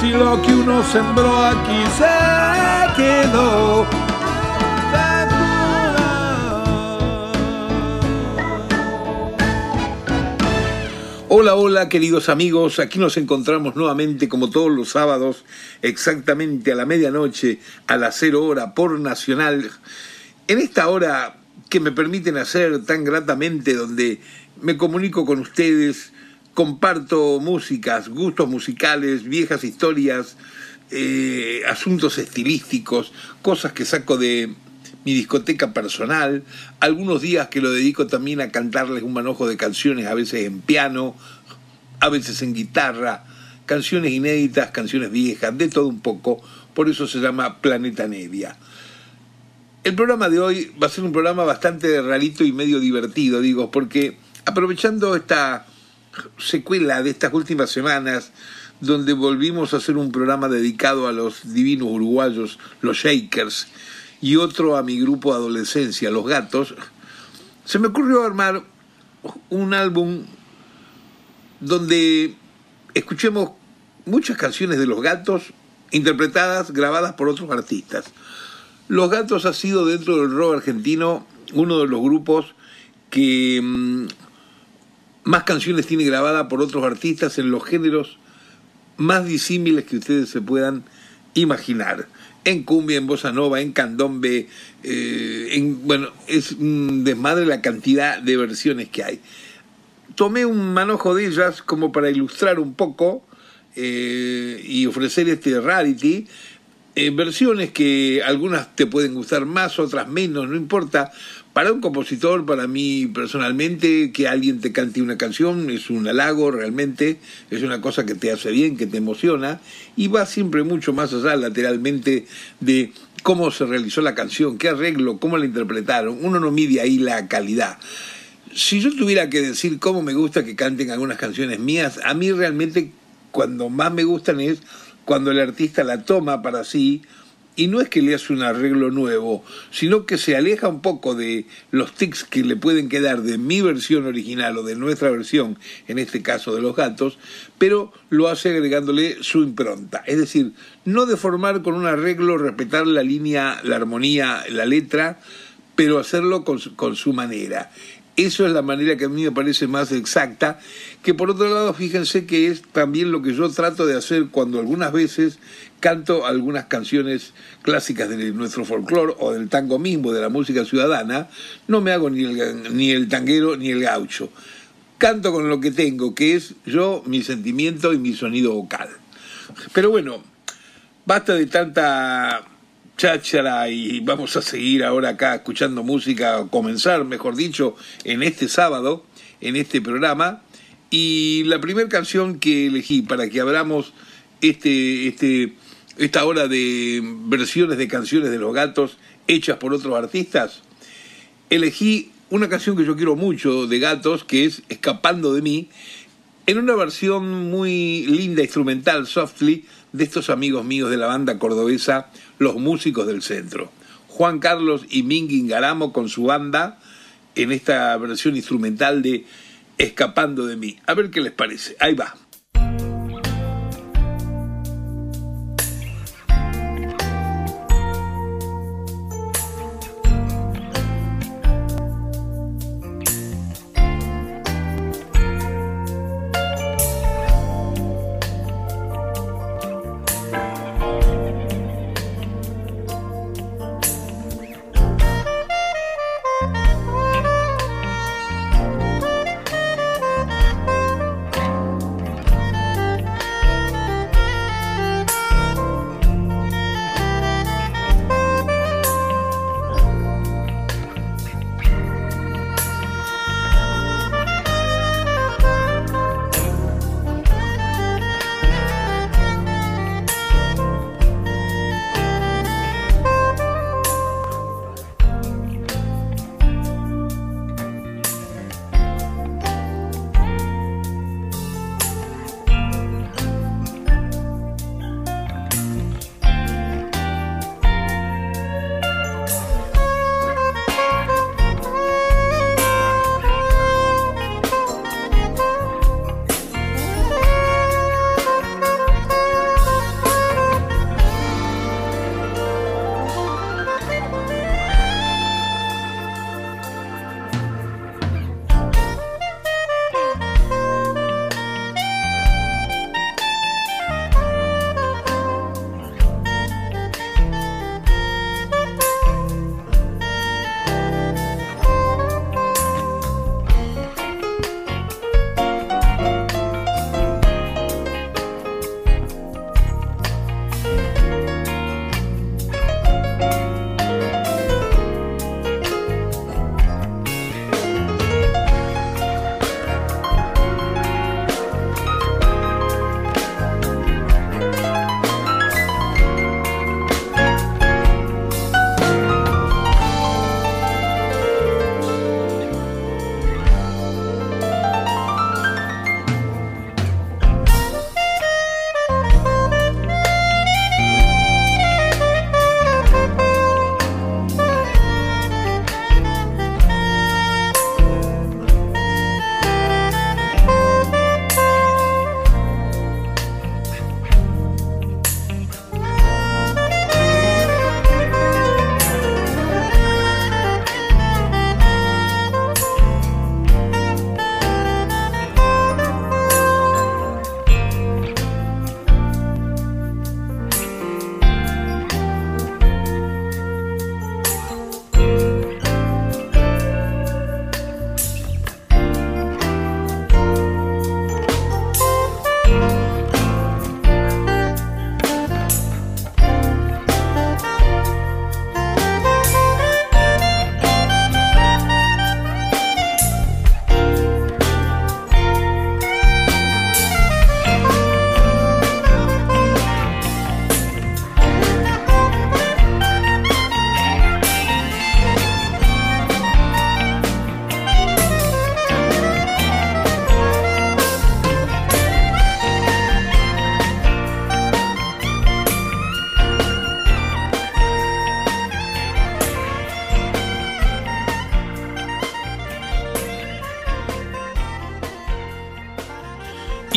si lo que uno sembró aquí se quedó. Hola, hola queridos amigos, aquí nos encontramos nuevamente como todos los sábados, exactamente a la medianoche, a las cero hora por Nacional. En esta hora que me permiten hacer tan gratamente, donde me comunico con ustedes, comparto músicas, gustos musicales, viejas historias, eh, asuntos estilísticos, cosas que saco de mi discoteca personal, algunos días que lo dedico también a cantarles un manojo de canciones, a veces en piano, a veces en guitarra, canciones inéditas, canciones viejas, de todo un poco, por eso se llama Planeta Nevia. El programa de hoy va a ser un programa bastante rarito y medio divertido, digo, porque aprovechando esta secuela de estas últimas semanas, donde volvimos a hacer un programa dedicado a los divinos uruguayos, los Shakers, y otro a mi grupo de adolescencia, Los Gatos, se me ocurrió armar un álbum donde escuchemos muchas canciones de Los Gatos interpretadas, grabadas por otros artistas. Los Gatos ha sido dentro del rock argentino uno de los grupos que mm, más canciones tiene grabada por otros artistas en los géneros más disímiles que ustedes se puedan imaginar. En cumbia, en bossa nova, en candombe, eh, en, bueno, es un desmadre la cantidad de versiones que hay. Tomé un manojo de ellas como para ilustrar un poco eh, y ofrecer este rarity. Eh, versiones que algunas te pueden gustar más, otras menos, no importa, para un compositor, para mí personalmente, que alguien te cante una canción es un halago realmente, es una cosa que te hace bien, que te emociona y va siempre mucho más allá lateralmente de cómo se realizó la canción, qué arreglo, cómo la interpretaron. Uno no mide ahí la calidad. Si yo tuviera que decir cómo me gusta que canten algunas canciones mías, a mí realmente cuando más me gustan es cuando el artista la toma para sí y no es que le hace un arreglo nuevo, sino que se aleja un poco de los tics que le pueden quedar de mi versión original o de nuestra versión, en este caso de los gatos, pero lo hace agregándole su impronta. Es decir, no deformar con un arreglo, respetar la línea, la armonía, la letra, pero hacerlo con, con su manera. Eso es la manera que a mí me parece más exacta, que por otro lado fíjense que es también lo que yo trato de hacer cuando algunas veces canto algunas canciones clásicas de nuestro folclore o del tango mismo, de la música ciudadana, no me hago ni el, ni el tanguero ni el gaucho. Canto con lo que tengo, que es yo, mi sentimiento y mi sonido vocal. Pero bueno, basta de tanta cháchara y vamos a seguir ahora acá escuchando música, comenzar, mejor dicho, en este sábado, en este programa. Y la primera canción que elegí para que abramos este, este esta hora de versiones de canciones de los gatos hechas por otros artistas, elegí una canción que yo quiero mucho de gatos, que es Escapando de mí, en una versión muy linda, instrumental, softly, de estos amigos míos de la banda cordobesa, Los Músicos del Centro. Juan Carlos y Mingy Garamo con su banda en esta versión instrumental de Escapando de mí. A ver qué les parece. Ahí va.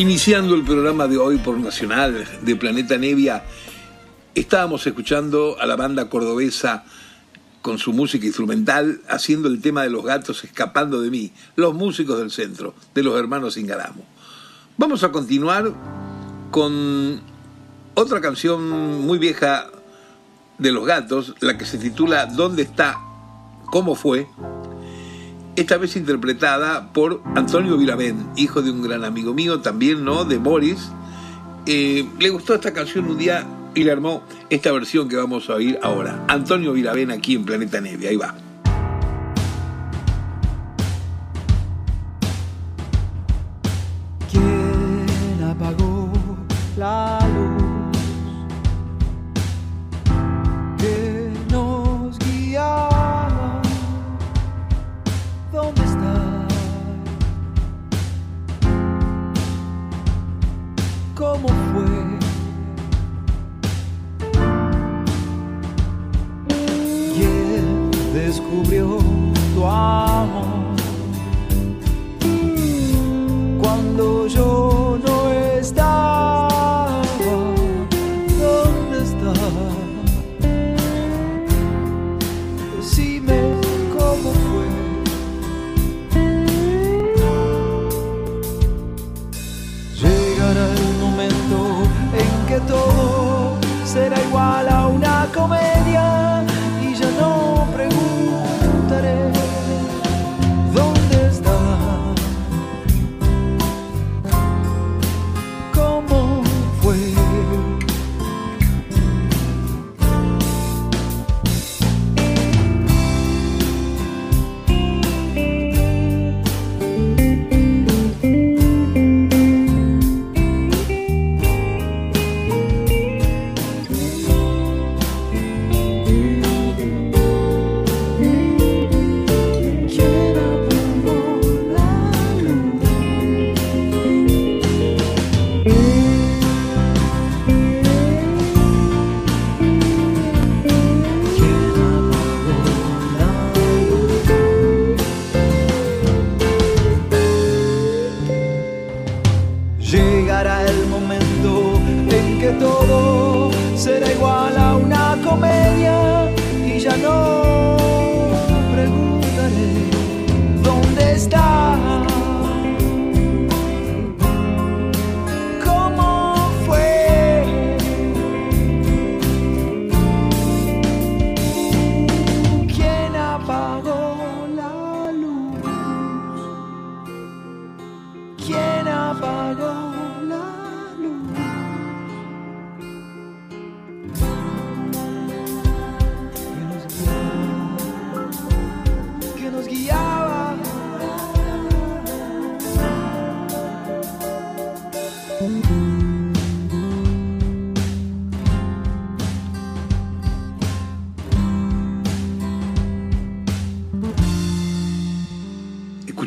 Iniciando el programa de hoy por Nacional de Planeta Nevia, estábamos escuchando a la banda cordobesa con su música instrumental haciendo el tema de los gatos escapando de mí, los músicos del centro, de los hermanos Ingaramo. Vamos a continuar con otra canción muy vieja de los gatos, la que se titula ¿Dónde está? ¿Cómo fue? Esta vez interpretada por Antonio Viravén, hijo de un gran amigo mío, también, ¿no? De Boris. Eh, le gustó esta canción un día y le armó esta versión que vamos a oír ahora. Antonio Viravén aquí en Planeta Nevia, ahí va. ¿Quién apagó la descubrió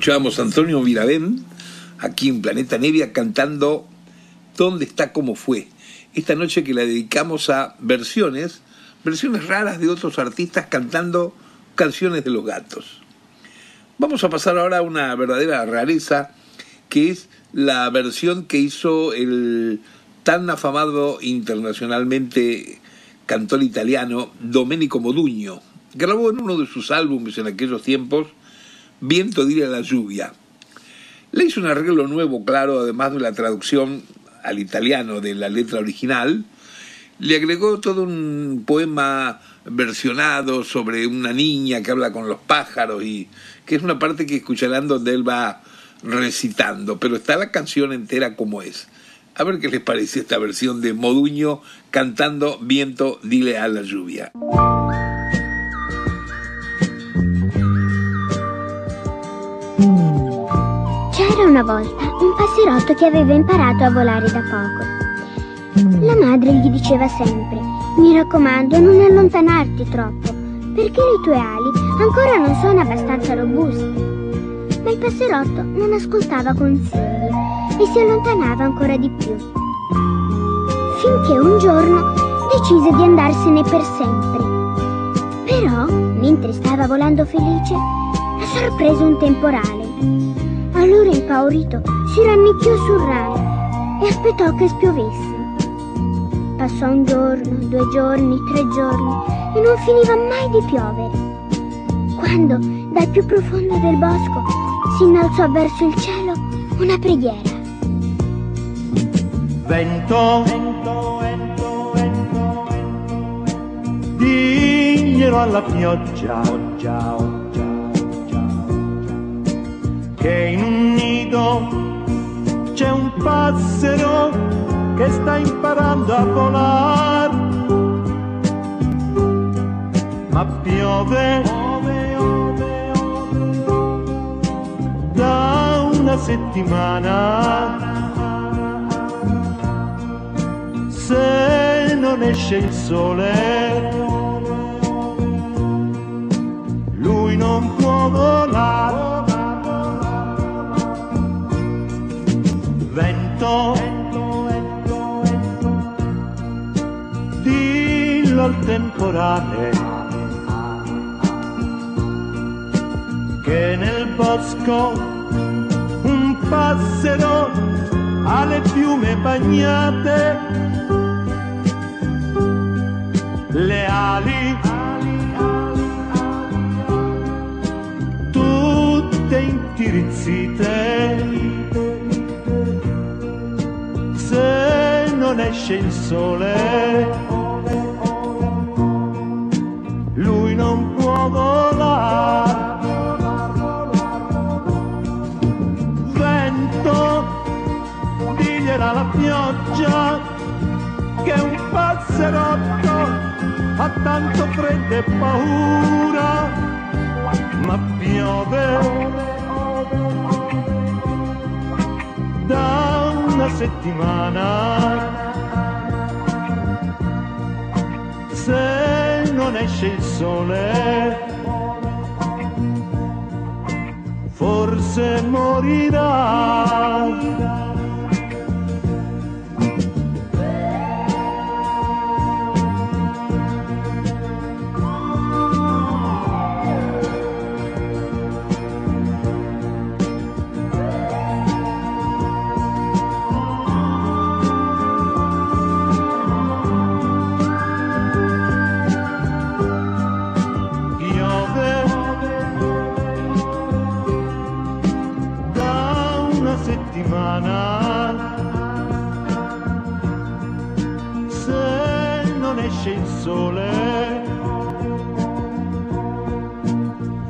Escuchábamos a Antonio Viravén aquí en Planeta Nevia cantando ¿Dónde está? ¿Cómo fue? Esta noche que la dedicamos a versiones, versiones raras de otros artistas cantando canciones de los gatos. Vamos a pasar ahora a una verdadera rareza, que es la versión que hizo el tan afamado internacionalmente cantor italiano Domenico Modugno. Grabó en uno de sus álbumes en aquellos tiempos Viento dire la lluvia. Le hizo un arreglo nuevo, claro, además de la traducción al italiano de la letra original. Le agregó todo un poema versionado sobre una niña que habla con los pájaros y que es una parte que escucharán donde él va recitando, pero está la canción entera como es. A ver qué les parece esta versión de Moduño cantando Viento, dile a la lluvia. Una volta un passerotto che aveva imparato a volare da poco. La madre gli diceva sempre, mi raccomando non allontanarti troppo, perché le tue ali ancora non sono abbastanza robuste. Ma il passerotto non ascoltava consigli e si allontanava ancora di più. Finché un giorno decise di andarsene per sempre. Però, mentre stava volando felice, ha sorpreso un temporale. Allora impaurito si rannicchiò sul ramo e aspettò che spiovesse. Passò un giorno, due giorni, tre giorni e non finiva mai di piovere. Quando, dal più profondo del bosco, si innalzò verso il cielo una preghiera. Vento, vento, vento, vento, diglielo alla pioggia, oggia, oggia, oggia, che in un nido c'è un passero che sta imparando a volare, ma piove da una settimana. Se non esce il sole, lui non può volare. Vento, dillo al temporale che nel bosco un passero ha le piume bagnate, le ali tutte intirizzite. Non esce il sole, lui non può volare. Vento, digliela la pioggia che un passerotto ha tanto freddo e paura, ma piove da una settimana. Se non esce il sole, forse morirà. Il sole,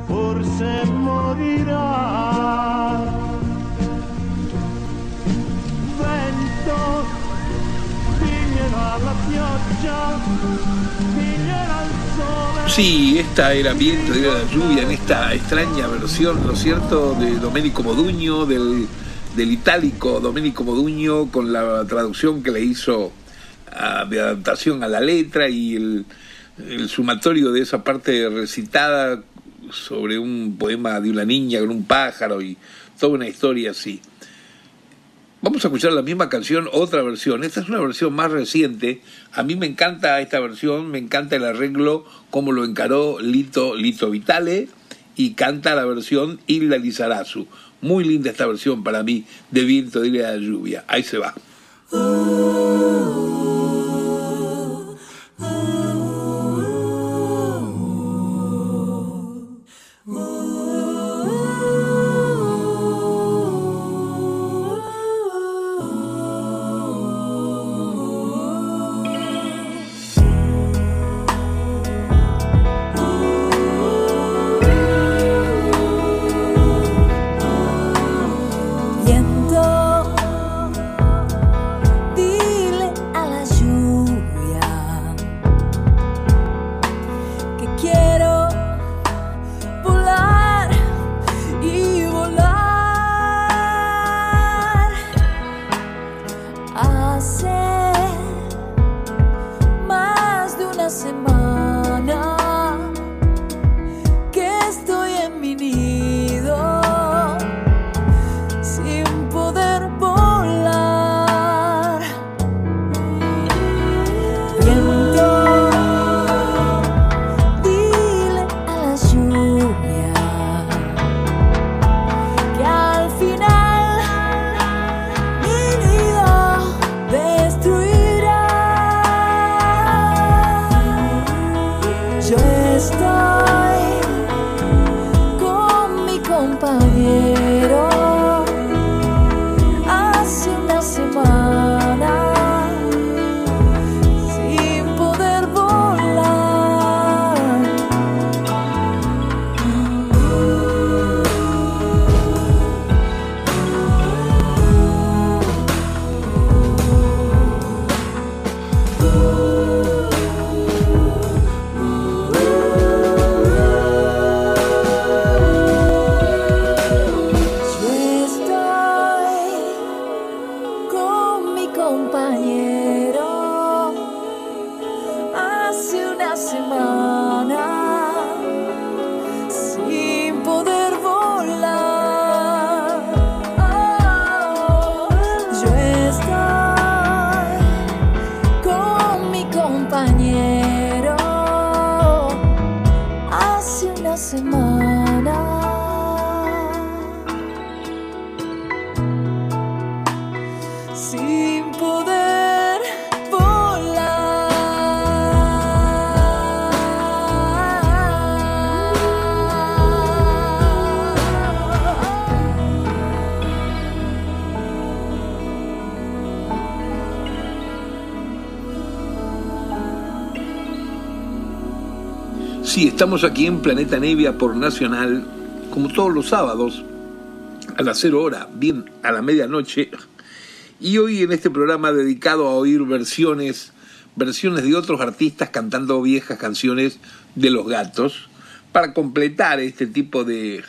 forse morirà. Vento, diglielo alla pioggia, sole. Sí, esta era Viento de la lluvia en esta extraña versión, ¿no es cierto?, de Domenico Modugno, del, del itálico Domenico Modugno, con la traducción que le hizo de adaptación a la letra y el, sumatorio de esa parte recitada sobre un poema de una niña con un pájaro y toda una historia así. Vamos a escuchar la misma canción, otra versión. Esta es una versión más reciente. A mí me encanta esta versión, me encanta el arreglo, cómo lo encaró Lito, Lito Vitale, y canta la versión Hilda Lizarazu. Muy linda esta versión para mí de Viento de la Lluvia. Ahí se va. Estamos aquí en Planeta Nevia por Nacional, como todos los sábados, a las cero hora, bien a la medianoche. Y hoy en este programa dedicado a oír versiones, versiones de otros artistas cantando viejas canciones de los gatos, para completar este tipo de,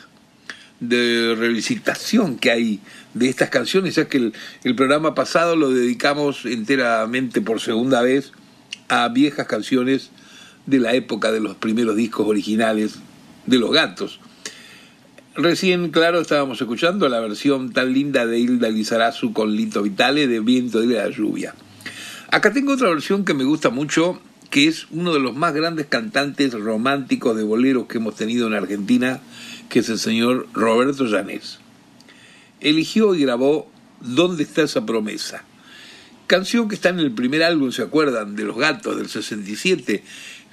de revisitación que hay de estas canciones, ya que el programa pasado lo dedicamos enteramente por segunda vez a viejas canciones de la época de los primeros discos originales de los gatos. Recién, claro, estábamos escuchando la versión tan linda de Hilda Lizarazu con Lito Vitale de Viento de la Lluvia. Acá tengo otra versión que me gusta mucho, que es uno de los más grandes cantantes románticos de boleros que hemos tenido en Argentina, que es el señor Roberto Llanés. Eligió y grabó ¿Dónde está esa promesa? Canción que está en el primer álbum, ¿se acuerdan? De los gatos del 67.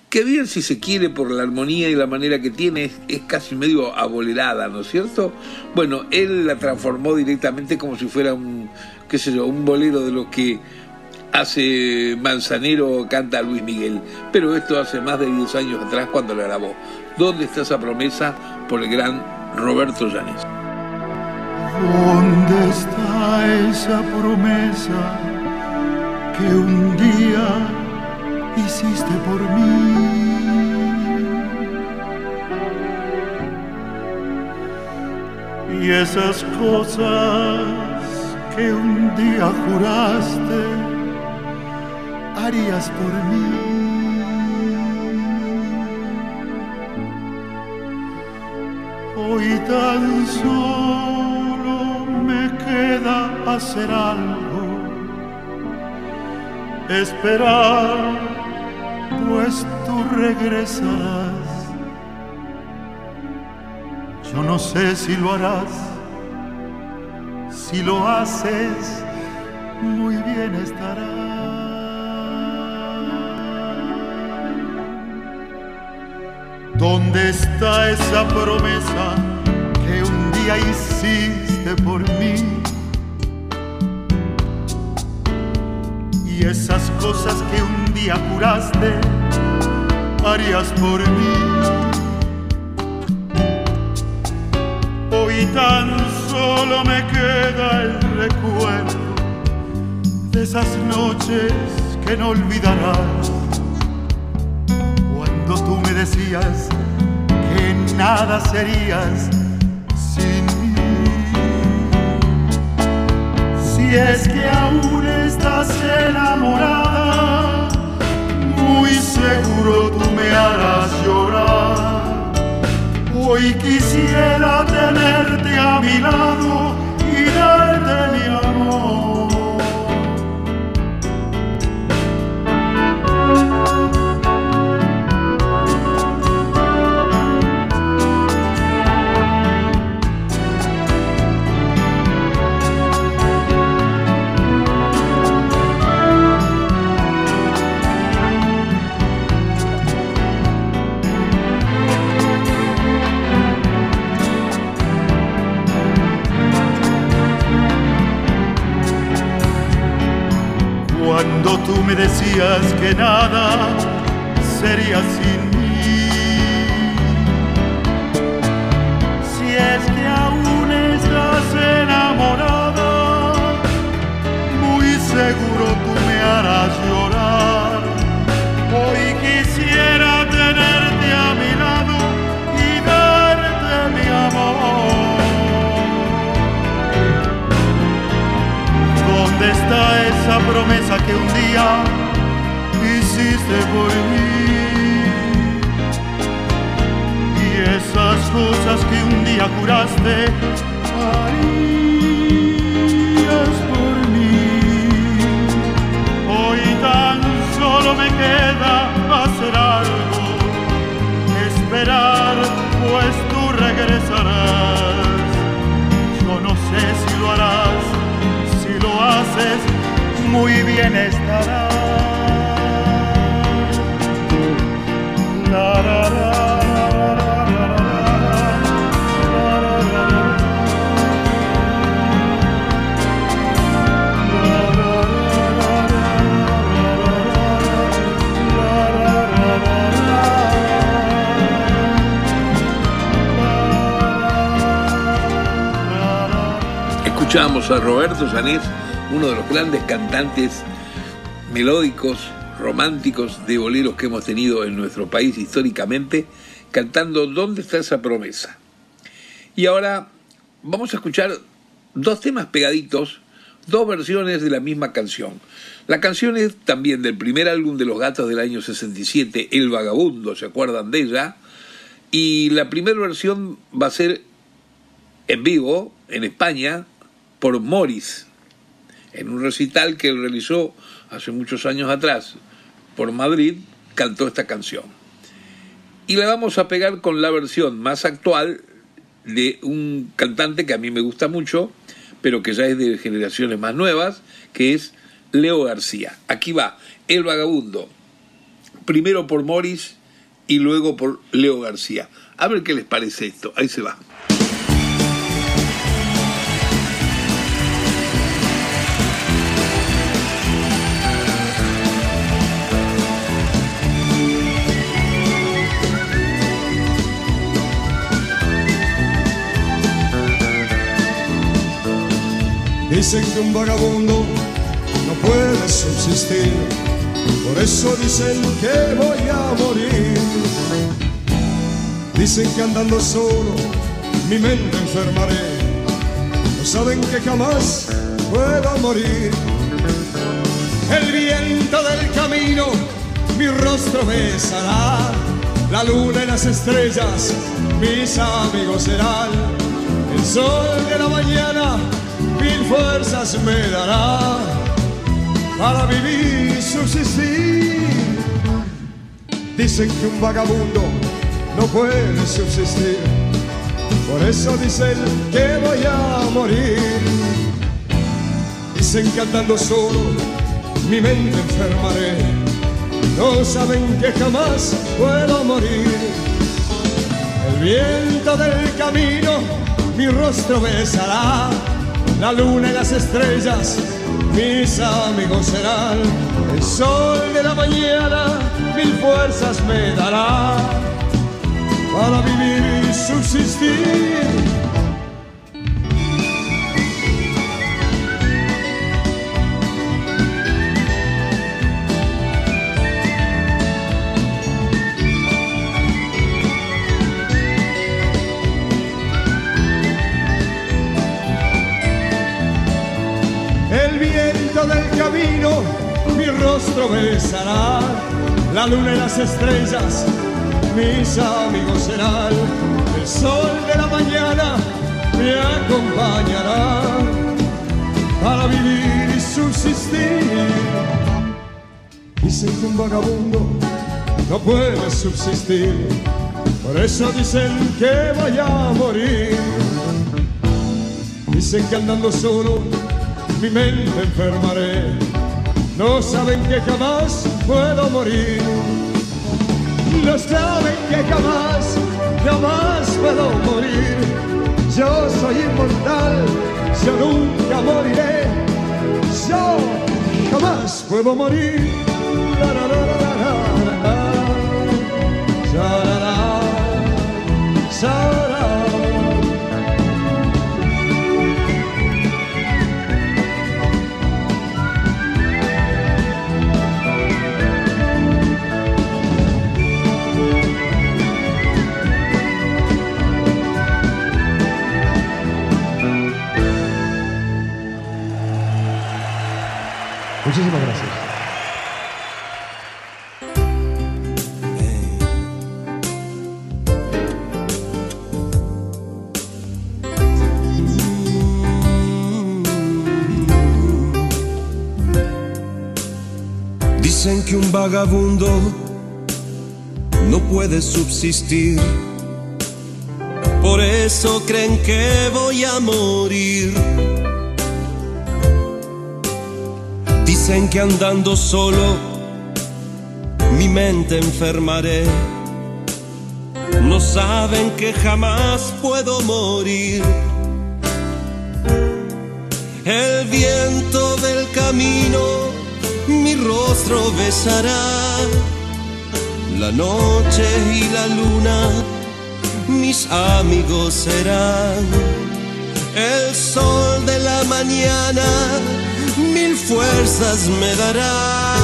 Que bien si se quiere por la armonía y la manera que tiene, es, casi medio abolerada, ¿no es cierto? Bueno, él la transformó directamente como si fuera un, qué sé yo, un bolero de los que hace Manzanero o canta Luis Miguel. Pero esto hace más de 10 años atrás cuando la grabó. ¿Dónde está esa promesa? Por el gran Roberto Llanes. ¿Dónde está esa promesa que un día hiciste por mí? Y esas cosas que un día juraste harías por mí. Hoy tan solo me queda hacer algo, esperar, pues tú regresarás. Yo no sé si lo harás, si lo haces, muy bien estará. ¿Dónde está esa promesa que un día hiciste por mí? Y esas cosas que un día juraste harías por mí. Hoy tan solo me queda el recuerdo de esas noches que no olvidarás cuando tú me decías que nada serías sin mí. Si es que aún estás enamorada, seguro tú me harás llorar. Hoy quisiera tenerte a mi lado y darte mi amor. Me decías que nada sería sin que un día hiciste por mí? Y esas cosas que un día juraste harías por mí. Hoy tan solo me queda hacer algo, esperar, pues tú regresarás. Yo no sé si lo harás, si lo haces, muy bien estará. La, la, la. Escuchamos a Roberto Sanís uno de los grandes cantantes melódicos, románticos de boleros que hemos tenido en nuestro país históricamente, cantando ¿Dónde está esa promesa? Y ahora vamos a escuchar dos temas pegaditos, dos versiones de la misma canción. La canción es también del primer álbum de Los Gatos del año 67, El Vagabundo, ¿se acuerdan de ella? Y la primera versión va a ser en vivo, en España, por Morris, en un recital que realizó hace muchos años atrás por Madrid, cantó esta canción. Y la vamos a pegar con la versión más actual de un cantante que a mí me gusta mucho, pero que ya es de generaciones más nuevas, que es Leo García. Aquí va, El Vagabundo, primero por Morris y luego por Leo García. A ver qué les parece esto, ahí se va. Dicen que un vagabundo no puede subsistir, por eso dicen que voy a morir. Dicen que andando solo mi mente enfermaré, no saben que jamás puedo morir. El viento del camino mi rostro besará, la luna y las estrellas mis amigos serán. El sol de la mañana fuerzas me dará para vivir y subsistir. Dicen que un vagabundo no puede subsistir, por eso dicen que voy a morir. Dicen que andando solo mi mente enfermaré, no saben que jamás puedo morir. El viento del camino mi rostro besará la luna y las estrellas, mis amigos serán. El sol de la mañana mil fuerzas me dará para vivir y subsistir. Mi rostro besará, la luna y las estrellas mis amigos serán, el sol de la mañana me acompañará para vivir y subsistir. Dicen que un vagabundo no puede subsistir, por eso dicen que vaya a morir. Dicen que andando solo mi mente enfermaré. No saben que jamás puedo morir. No saben que jamás, jamás puedo morir. Yo soy inmortal, yo nunca moriré. Yo jamás puedo morir. Dicen que un vagabundo no puede subsistir. Por eso creen que voy a morir. Dicen que andando solo mi mente enfermaré. No saben que jamás puedo morir. El viento del camino mi rostro besará. La noche y la luna mis amigos serán. El sol de la mañana mil fuerzas me dará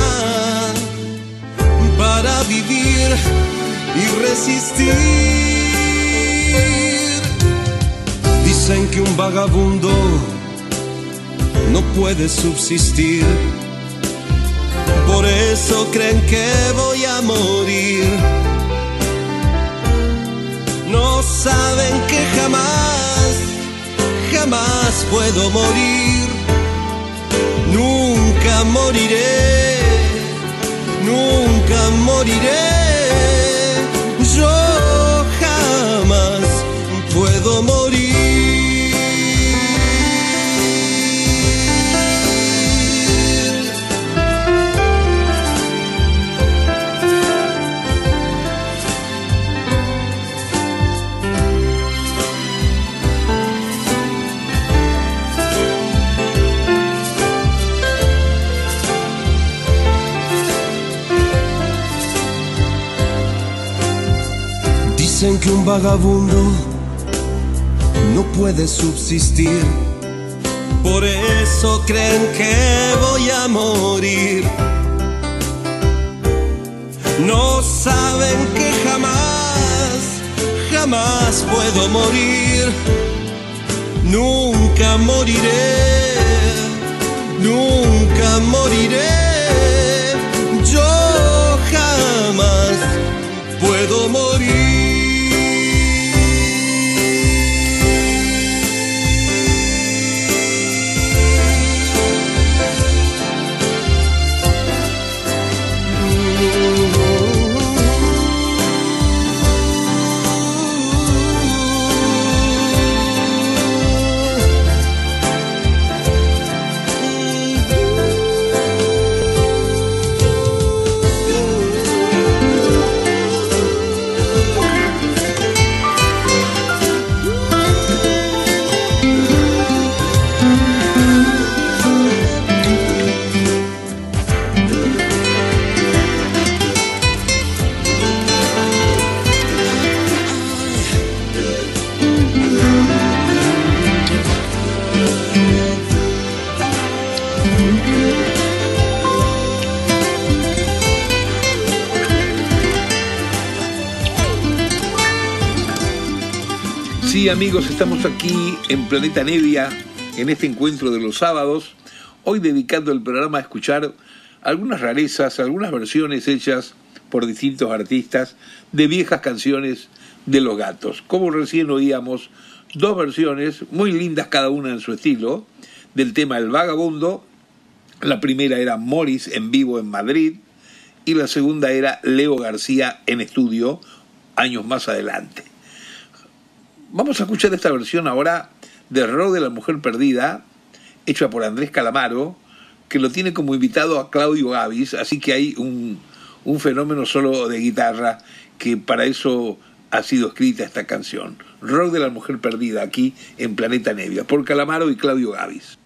para vivir y resistir. Dicen que un vagabundo no puede subsistir. Por eso creen que voy a morir. No saben que jamás, jamás puedo morir. Nunca moriré, nunca moriré. Yo jamás puedo morir. Que un vagabundo no puede subsistir. Por eso creen que voy a morir. No saben que jamás, jamás puedo morir. Nunca moriré, nunca moriré. Yo jamás puedo Amigos, estamos aquí en Planeta Nevia, en este encuentro de los sábados, hoy dedicando el programa a escuchar algunas rarezas, algunas versiones hechas por distintos artistas de viejas canciones de los gatos. Como recién oíamos, dos versiones muy lindas cada una en su estilo, del tema El Vagabundo. La primera era Morris en vivo en Madrid y la segunda era Leo García en estudio años más adelante. Vamos a escuchar esta versión ahora de Rock de la Mujer Perdida, hecha por Andrés Calamaro, que lo tiene como invitado a Claudio Gavis, así que hay un, un fenómeno solo de guitarra que para eso ha sido escrita esta canción. Rock de la Mujer Perdida, aquí en Planeta Nevia, por Calamaro y Claudio Gavis.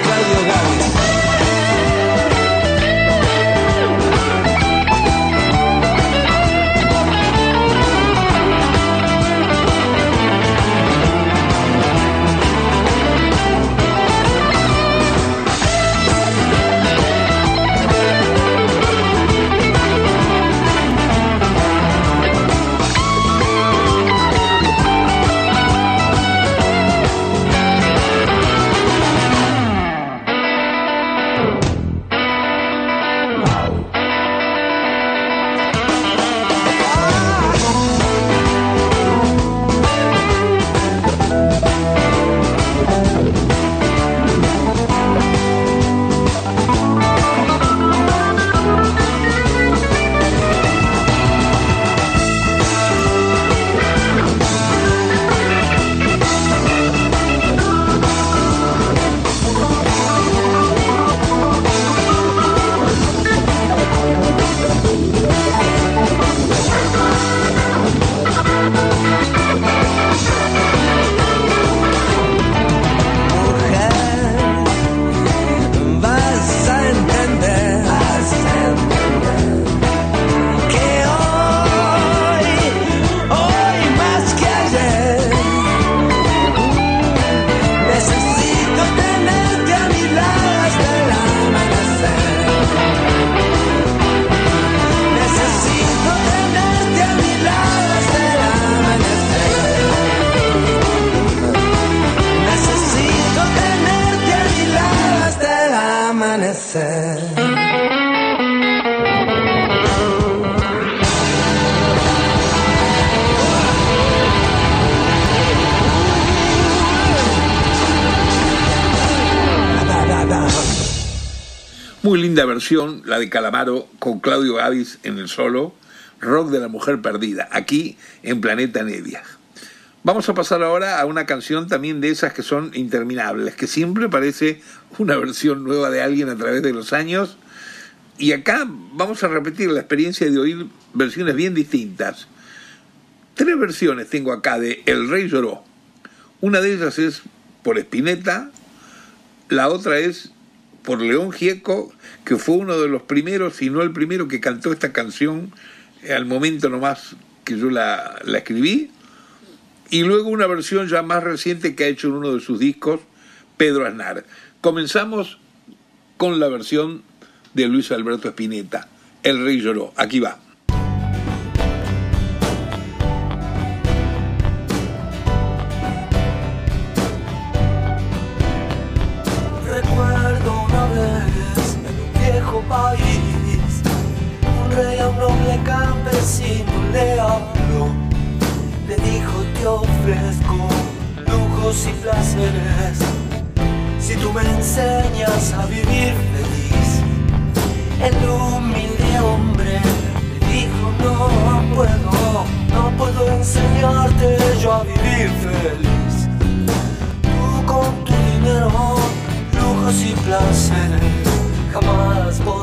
Esto Muy linda versión, la de Calamaro con Claudio Gavis en el solo, rock de la mujer perdida, aquí en Planeta Nevia. Vamos a pasar ahora a una canción también de esas que son interminables, que siempre parece una versión nueva de alguien a través de los años. Y acá vamos a repetir la experiencia de oír versiones bien distintas. Tres versiones tengo acá de El Rey Lloró. Una de ellas es por Spinetta, la otra es por León Gieco, que fue uno de los primeros, si no el primero que cantó esta canción al momento nomás que yo la escribí. Y luego una versión ya más reciente que ha hecho en uno de sus discos, Pedro Aznar. Comenzamos con la versión de Luis Alberto Spinetta, El Rey Lloró. Aquí va. Recuerdo una vez en un viejo país, un rey a un noble campesino le habló, te ofrezco lujos y placeres, si tú me enseñas a vivir feliz. El humilde hombre le dijo no puedo, no puedo enseñarte yo a vivir feliz. Tú con tu dinero, lujos y placeres, jamás podrás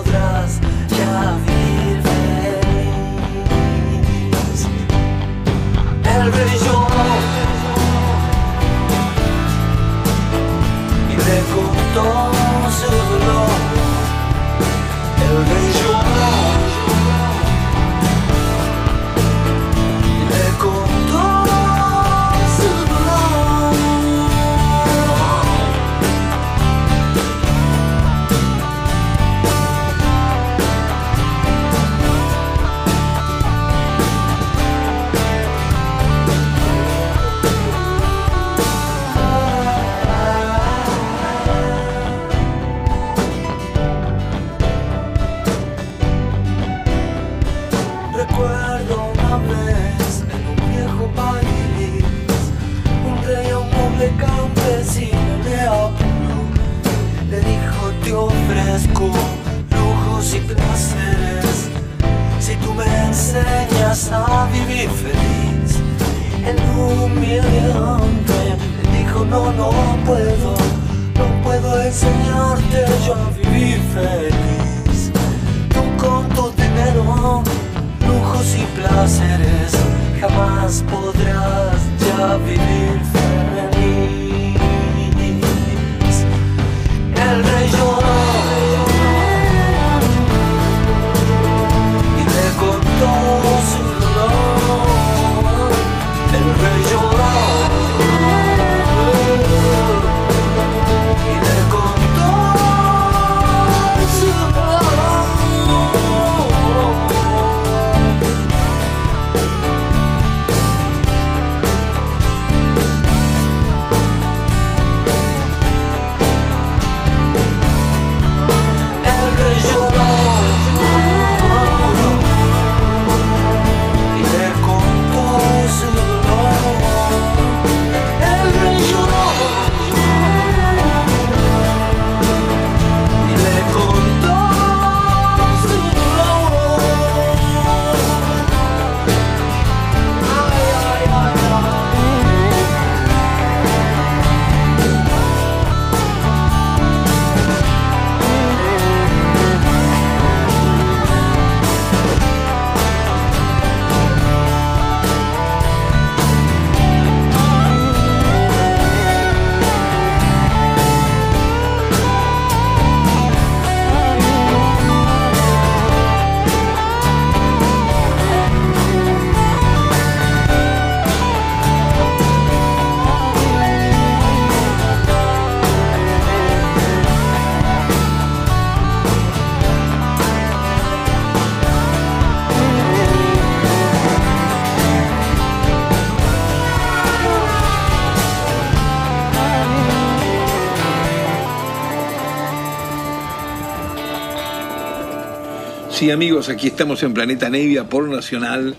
Sí, amigos, aquí estamos en Planeta Nevia por Nacional,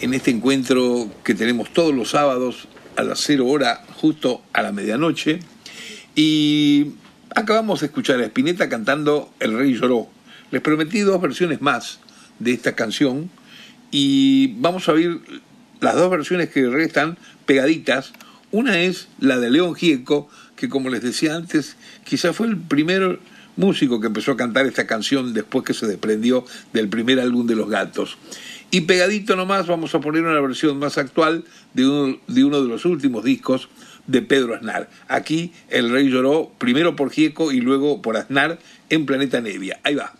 en este encuentro que tenemos todos los sábados a las cero hora, justo a la medianoche. Y acabamos de escuchar a Spinetta cantando El Rey Lloró. Les prometí dos versiones más de esta canción y vamos a oír las dos versiones que restan pegaditas. Una es la de León Gieco, que como les decía antes, quizá fue el primer músico que empezó a cantar esta canción después que se desprendió del primer álbum de Los Gatos. Y pegadito nomás vamos a poner una versión más actual de uno de, uno de los últimos discos de Pedro Aznar. Aquí el rey lloró primero por Gieco y luego por Aznar en Planeta Nevia. Ahí va.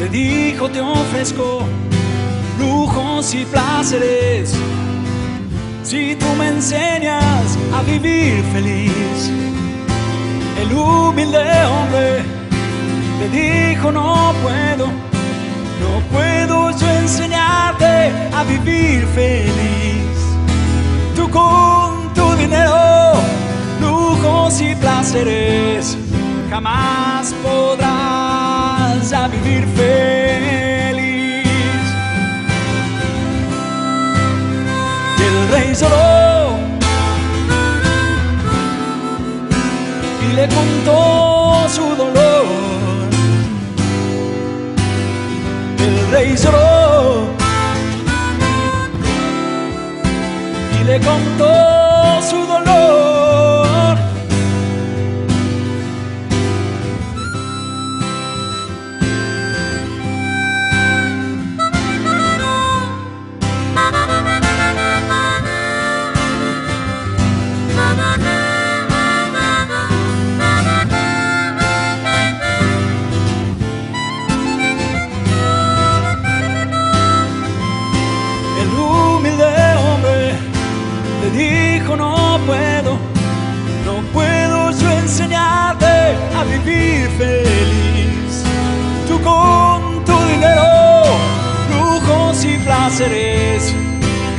Le dijo te ofrezco lujos y placeres si tú me enseñas a vivir feliz. El humilde hombre le dijo no puedo, no puedo yo enseñarte a vivir feliz. Tú con tu dinero, lujos y placeres, jamás podrás vivir feliz. Y el rey lloró y le contó su dolor. El rey lloró y le contó su dolor.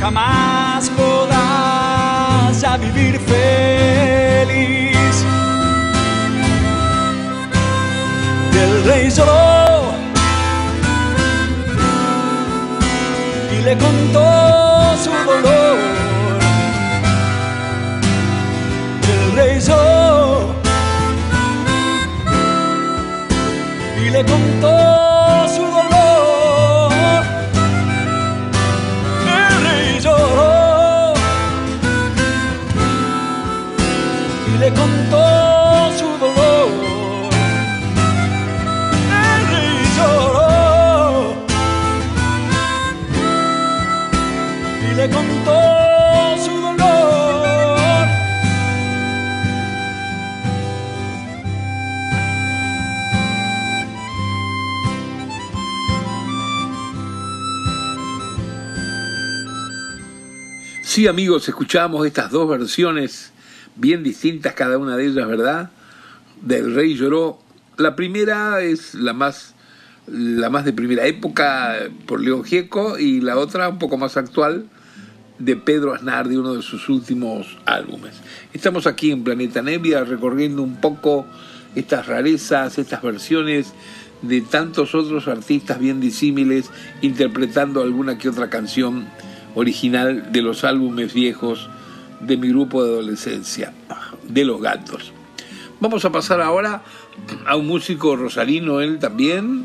Jamás podrás ya vivir feliz. El rey lloró y le contó su dolor. Sí, amigos, escuchamos estas dos versiones bien distintas, cada una de ellas, ¿verdad? Del Rey Lloró. La primera es la más, la más de primera época por León Gieco y la otra un poco más actual de Pedro Aznar, de uno de sus últimos álbumes. Estamos aquí en Planeta Nebia recorriendo un poco estas rarezas, estas versiones de tantos otros artistas bien disímiles interpretando alguna que otra canción original de los álbumes viejos de mi grupo de adolescencia, de los gatos. Vamos a pasar ahora a un músico rosarino, él también,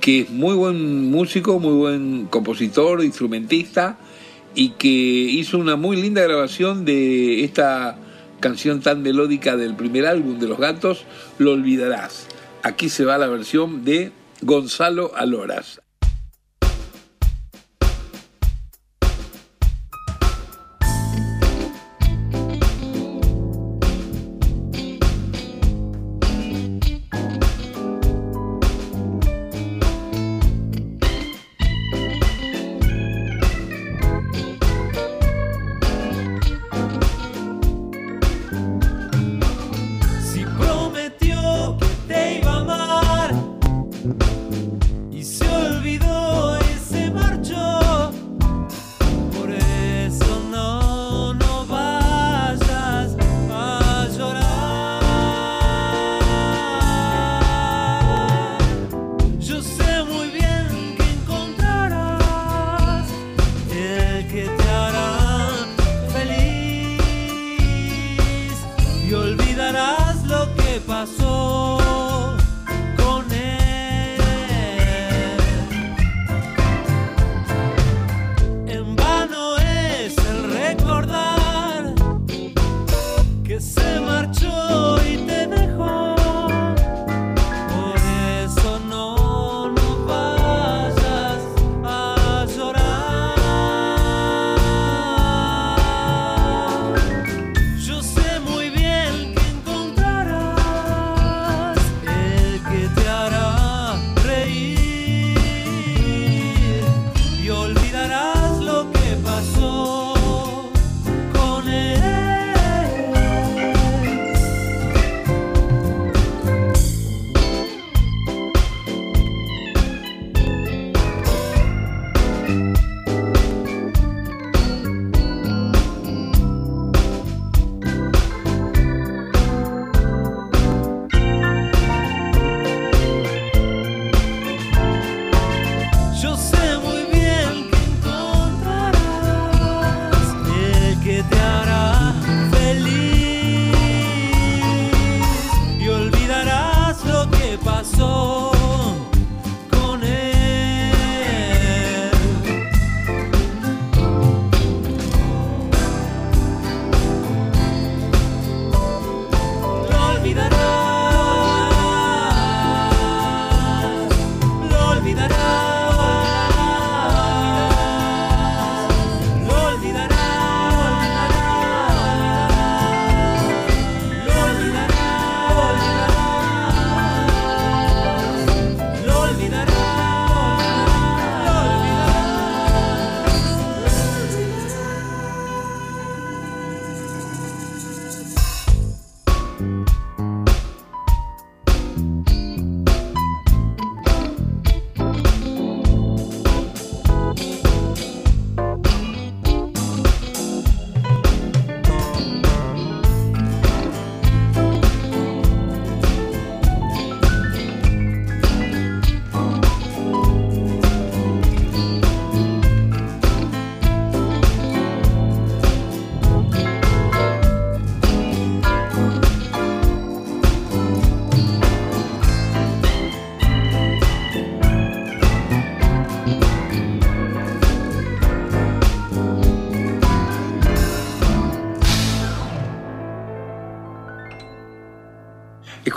que es muy buen músico, muy buen compositor, instrumentista, y que hizo una muy linda grabación de esta canción tan melódica del primer álbum de los gatos, Lo olvidarás. Aquí se va la versión de Gonzalo Aloras.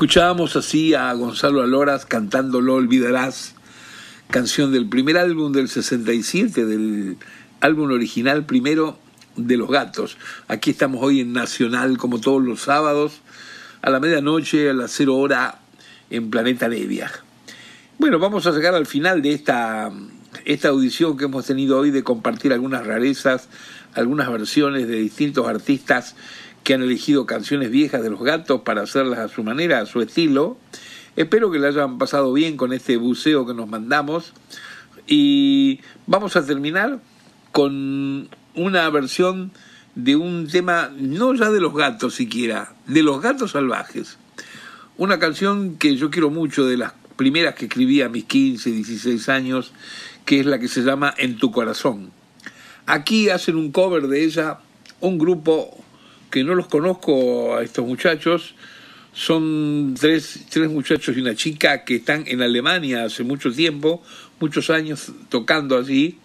Escuchábamos así a Gonzalo Aloras cantando Lo Olvidarás, canción del primer álbum del 67, del álbum original primero de Los Gatos. Aquí estamos hoy en Nacional, como todos los sábados, a la medianoche, a las cero hora, en Planeta Nevia. Bueno, vamos a llegar al final de esta, esta audición que hemos tenido hoy de compartir algunas rarezas, algunas versiones de distintos artistas que han elegido canciones viejas de los gatos para hacerlas a su manera, a su estilo. Espero que le hayan pasado bien con este buceo que nos mandamos. Y vamos a terminar con una versión de un tema, no ya de los gatos siquiera, de los gatos salvajes. Una canción que yo quiero mucho, de las primeras que escribí a mis 15, 16 años, que es la que se llama En tu corazón. Aquí hacen un cover de ella un grupo que no los conozco a estos muchachos, son tres, tres muchachos y una chica que están en Alemania hace mucho tiempo, muchos años tocando allí.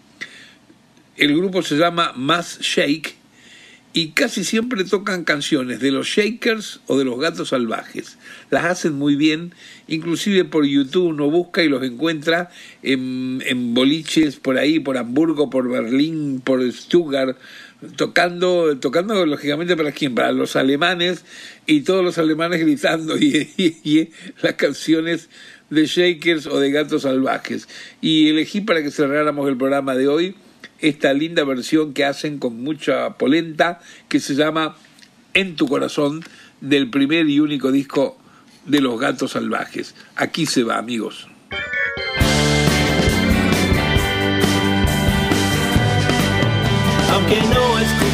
El grupo se llama Mass Shake y casi siempre tocan canciones de los Shakers o de los Gatos Salvajes. Las hacen muy bien, inclusive por YouTube uno busca y los encuentra en, en boliches por ahí, por Hamburgo, por Berlín, por Stuttgart, tocando, tocando lógicamente para quién, para los alemanes y todos los alemanes gritando y, y, las canciones de Shakers o de Gatos Salvajes. Y elegí para que cerráramos el programa de hoy esta linda versión que hacen con mucha polenta que se llama En tu corazón del primer y único disco de los Gatos Salvajes. Aquí se va, amigos.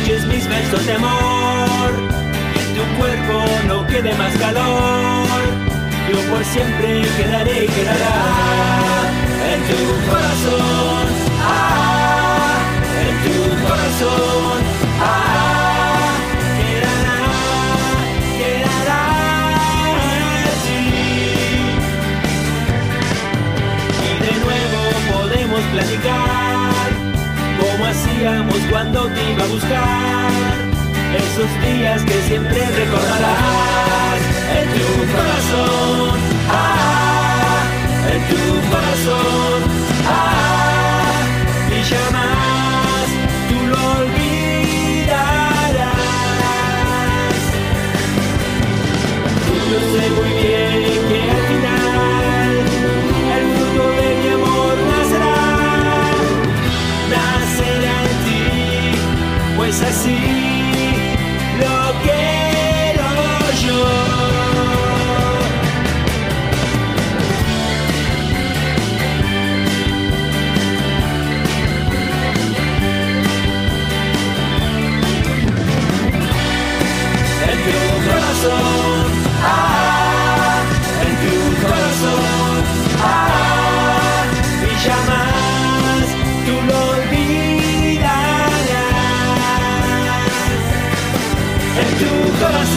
Mis versos de amor, y en tu cuerpo no quede más calor, yo por siempre quedaré y quedará en tu corazón, ah, en tu corazón, ah, quedará, quedará así. Y de nuevo podemos platicar cuando te iba a buscar. Esos días que siempre recordarás en tu corazón, ah, en tu corazón, pues así lo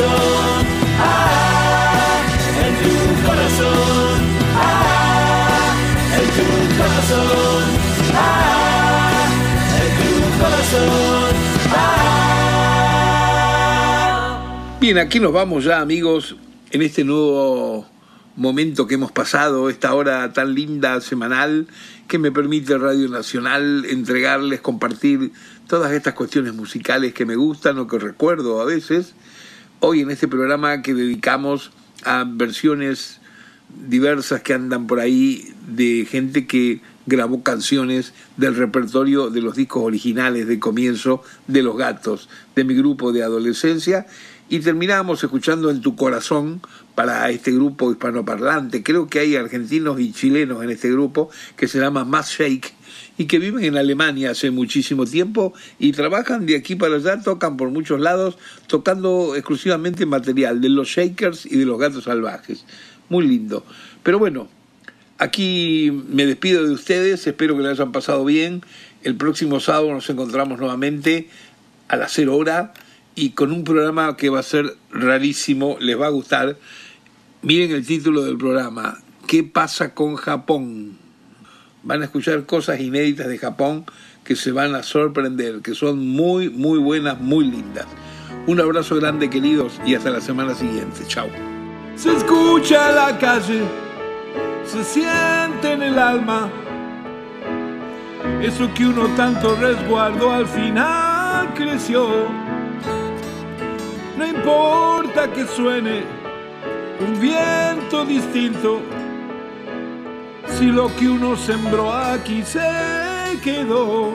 corazón, ah, en tu corazón, ah, en tu corazón, ah, en tu corazón, ah. Bien, aquí nos vamos ya, amigos, en este nuevo momento que hemos pasado, esta hora tan linda semanal que me permite Radio Nacional entregarles, compartir todas estas cuestiones musicales que me gustan o que recuerdo a veces. Hoy en este programa que dedicamos a versiones diversas que andan por ahí de gente que grabó canciones del repertorio de los discos originales de comienzo de Los Gatos, de mi grupo de adolescencia, y terminamos escuchando En tu corazón para este grupo hispanoparlante. Creo que hay argentinos y chilenos en este grupo que se llama Mass Shake y que viven en Alemania hace muchísimo tiempo y trabajan de aquí para allá, tocan por muchos lados, tocando exclusivamente material de los Shakers y de los Gatos Salvajes. Muy lindo. Pero bueno, aquí me despido de ustedes, espero que lo hayan pasado bien. El próximo sábado nos encontramos nuevamente a las cero hora y con un programa que va a ser rarísimo, les va a gustar. Miren el título del programa, ¿Qué pasa con Japón? Van a escuchar cosas inéditas de Japón que se van a sorprender, que son muy, muy buenas, muy lindas. Un abrazo grande queridos y hasta la semana siguiente. Chao. Se escucha la calle, se siente en el alma. Eso que uno tanto resguardó al final creció. No importa que suene un viento distinto, si lo que uno sembró aquí se quedó.